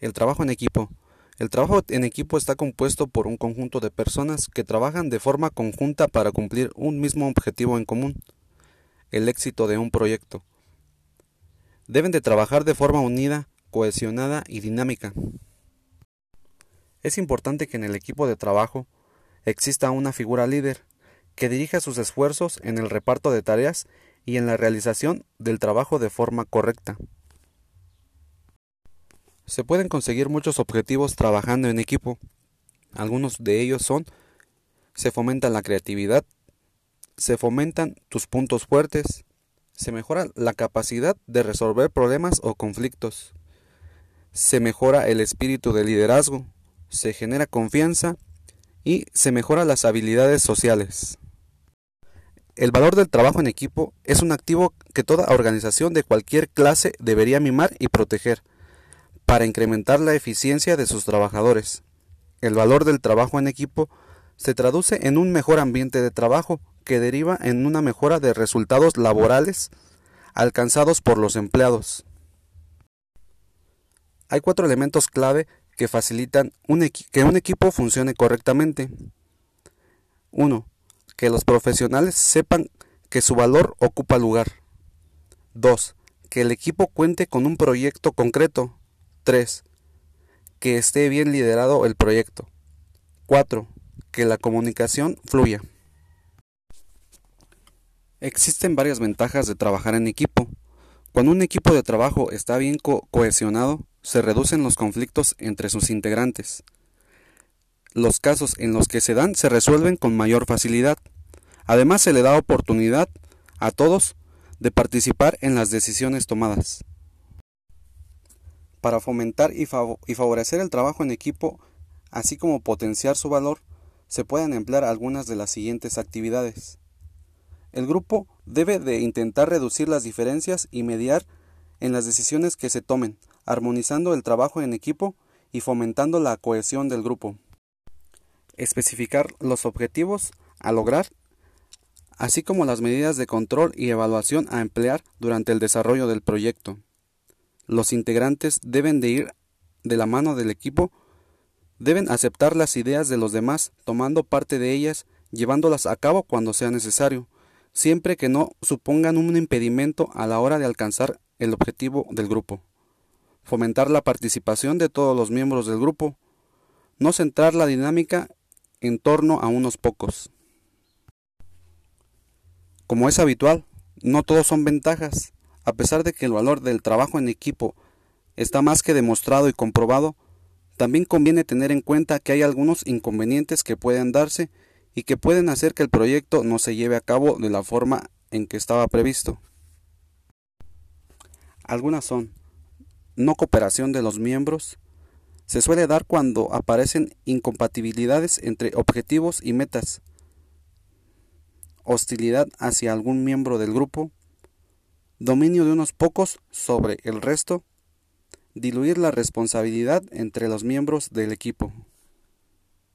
El trabajo en equipo. El trabajo en equipo está compuesto por un conjunto de personas que trabajan de forma conjunta para cumplir un mismo objetivo en común, el éxito de un proyecto. Deben de trabajar de forma unida, cohesionada y dinámica. Es importante que en el equipo de trabajo exista una figura líder que dirija sus esfuerzos en el reparto de tareas y en la realización del trabajo de forma correcta. Se pueden conseguir muchos objetivos trabajando en equipo. Algunos de ellos son se fomenta la creatividad, se fomentan tus puntos fuertes, se mejora la capacidad de resolver problemas o conflictos, se mejora el espíritu de liderazgo, se genera confianza y se mejora las habilidades sociales. El valor del trabajo en equipo es un activo que toda organización de cualquier clase debería mimar y proteger para incrementar la eficiencia de sus trabajadores. El valor del trabajo en equipo se traduce en un mejor ambiente de trabajo que deriva en una mejora de resultados laborales alcanzados por los empleados. Hay cuatro elementos clave que facilitan que un equipo funcione correctamente. 1. Que los profesionales sepan que su valor ocupa lugar. 2. Que el equipo cuente con un proyecto concreto 3. Que esté bien liderado el proyecto. 4. Que la comunicación fluya. Existen varias ventajas de trabajar en equipo. Cuando un equipo de trabajo está bien cohesionado, se reducen los conflictos entre sus integrantes. Los casos en los que se dan se resuelven con mayor facilidad. Además, se le da oportunidad a todos de participar en las decisiones tomadas. Para fomentar y, favorecer el trabajo en equipo, así como potenciar su valor, se pueden emplear algunas de las siguientes actividades. El grupo debe de intentar reducir las diferencias y mediar en las decisiones que se tomen, armonizando el trabajo en equipo y fomentando la cohesión del grupo. Especificar los objetivos a lograr, así como las medidas de control y evaluación a emplear durante el desarrollo del proyecto. Los integrantes deben de ir de la mano del equipo, deben aceptar las ideas de los demás, tomando parte de ellas, llevándolas a cabo cuando sea necesario, siempre que no supongan un impedimento a la hora de alcanzar el objetivo del grupo. Fomentar la participación de todos los miembros del grupo, no centrar la dinámica en torno a unos pocos. Como es habitual, no todos son ventajas, a pesar de que el valor del trabajo en equipo está más que demostrado y comprobado, también conviene tener en cuenta que hay algunos inconvenientes que pueden darse y que pueden hacer que el proyecto no se lleve a cabo de la forma en que estaba previsto. Algunas son no cooperación de los miembros, se suele dar cuando aparecen incompatibilidades entre objetivos y metas, hostilidad hacia algún miembro del grupo, dominio de unos pocos sobre el resto, diluir la responsabilidad entre los miembros del equipo.